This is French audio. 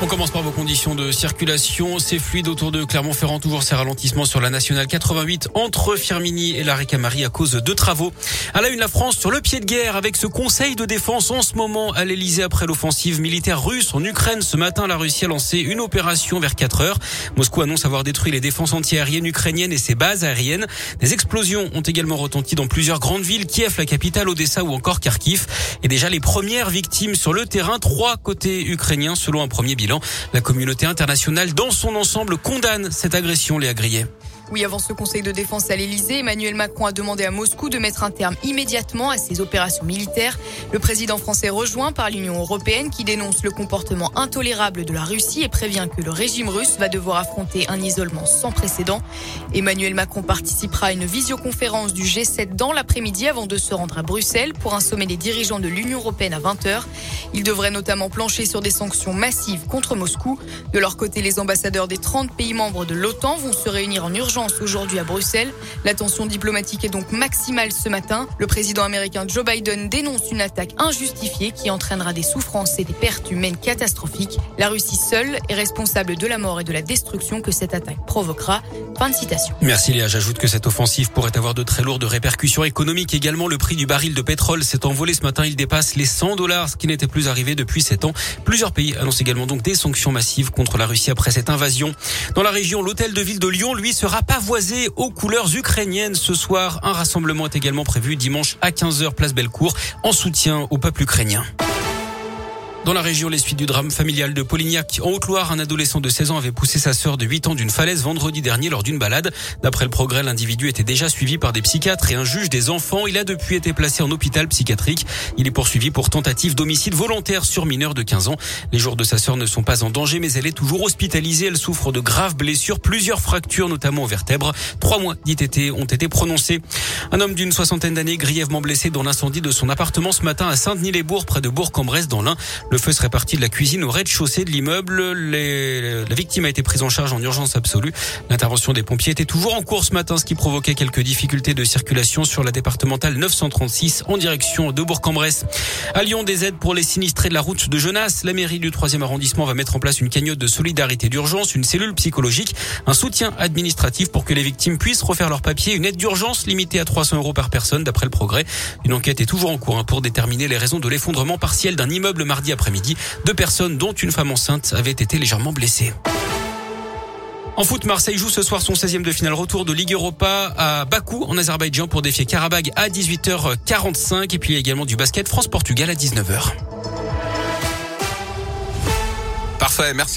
On commence par vos conditions de circulation. C'est fluide autour de Clermont-Ferrand. Toujours ces ralentissements sur la nationale 88 entre Firmini et la Ricamari à cause de travaux. À la une, la France sur le pied de guerre avec ce conseil de défense en ce moment à l'Elysée après l'offensive militaire russe en Ukraine. Ce matin, la Russie a lancé une opération vers 4 heures. Moscou annonce avoir détruit les défenses antiaériennes ukrainiennes et ses bases aériennes. Des explosions ont également retenti dans plusieurs grandes villes, Kiev, la capitale, Odessa ou encore Kharkiv. Et déjà les premières victimes sur le terrain, trois côtés ukrainiens selon un premier bilan. La communauté internationale dans son ensemble condamne cette agression, Léa Grillet. Oui, avant ce conseil de défense à l'Elysée, Emmanuel Macron a demandé à Moscou de mettre un terme immédiatement à ses opérations militaires. Le président français rejoint par l'Union européenne qui dénonce le comportement intolérable de la Russie et prévient que le régime russe va devoir affronter un isolement sans précédent. Emmanuel Macron participera à une visioconférence du G7 dans l'après-midi avant de se rendre à Bruxelles pour un sommet des dirigeants de l'Union européenne à 20h. Il devrait notamment plancher sur des sanctions massives contre Moscou. De leur côté, les ambassadeurs des 30 pays membres de l'OTAN vont se réunir en urgence aujourd'hui à Bruxelles. La tension diplomatique est donc maximale ce matin. Le président américain Joe Biden dénonce une attaque injustifiée qui entraînera des souffrances et des pertes humaines catastrophiques. La Russie seule est responsable de la mort et de la destruction que cette attaque provoquera. Fin de citation. Merci Léa. J'ajoute que cette offensive pourrait avoir de très lourdes répercussions économiques. Également, le prix du baril de pétrole s'est envolé ce matin. Il dépasse les 100 dollars, ce qui n'était plus arrivé depuis 7 ans. Plusieurs pays annoncent également donc des sanctions massives contre la Russie après cette invasion. Dans la région, l'hôtel de ville de Lyon, lui, sera pavoisé aux couleurs ukrainiennes ce soir. Un rassemblement est également prévu dimanche à 15h place Bellecour en soutien au peuple ukrainien. Dans la région, les suites du drame familial de Polignac. En Haute-Loire, un adolescent de 16 ans avait poussé sa sœur de 8 ans d'une falaise vendredi dernier lors d'une balade. D'après le progrès, l'individu était déjà suivi par des psychiatres et un juge des enfants. Il a depuis été placé en hôpital psychiatrique. Il est poursuivi pour tentative d'homicide volontaire sur mineur de 15 ans. Les jours de sa sœur ne sont pas en danger, mais elle est toujours hospitalisée. Elle souffre de graves blessures, plusieurs fractures, notamment aux vertèbres. Trois mois d'ITT ont été prononcés. Un homme d'une soixantaine d'années, grièvement blessé dans l'incendie de son appartement ce matin à Saint-Denis-les-Bourgs, près de Bourg-en-Bresse, dans l'Ain. Feu serait parti de la cuisine au rez-de-chaussée de l'immeuble. La victime a été prise en charge en urgence absolue. L'intervention des pompiers était toujours en cours ce matin, ce qui provoquait quelques difficultés de circulation sur la départementale 936 en direction de Bourg-en-Bresse. À Lyon, des aides pour les sinistrés de la route de Genasse. La mairie du 3e arrondissement va mettre en place une cagnotte de solidarité d'urgence, une cellule psychologique, un soutien administratif pour que les victimes puissent refaire leurs papiers, une aide d'urgence limitée à 300 euros par personne d'après le progrès. Une enquête est toujours en cours hein, pour déterminer les raisons de l'effondrement partiel d'un immeuble mardi après-midi. Deux personnes, dont une femme enceinte, avaient été légèrement blessées. En foot, Marseille joue ce soir son 16e de finale retour de Ligue Europa à Bakou en Azerbaïdjan pour défier Karabag à 18h45 et puis également du basket France-Portugal à 19h. Parfait, merci.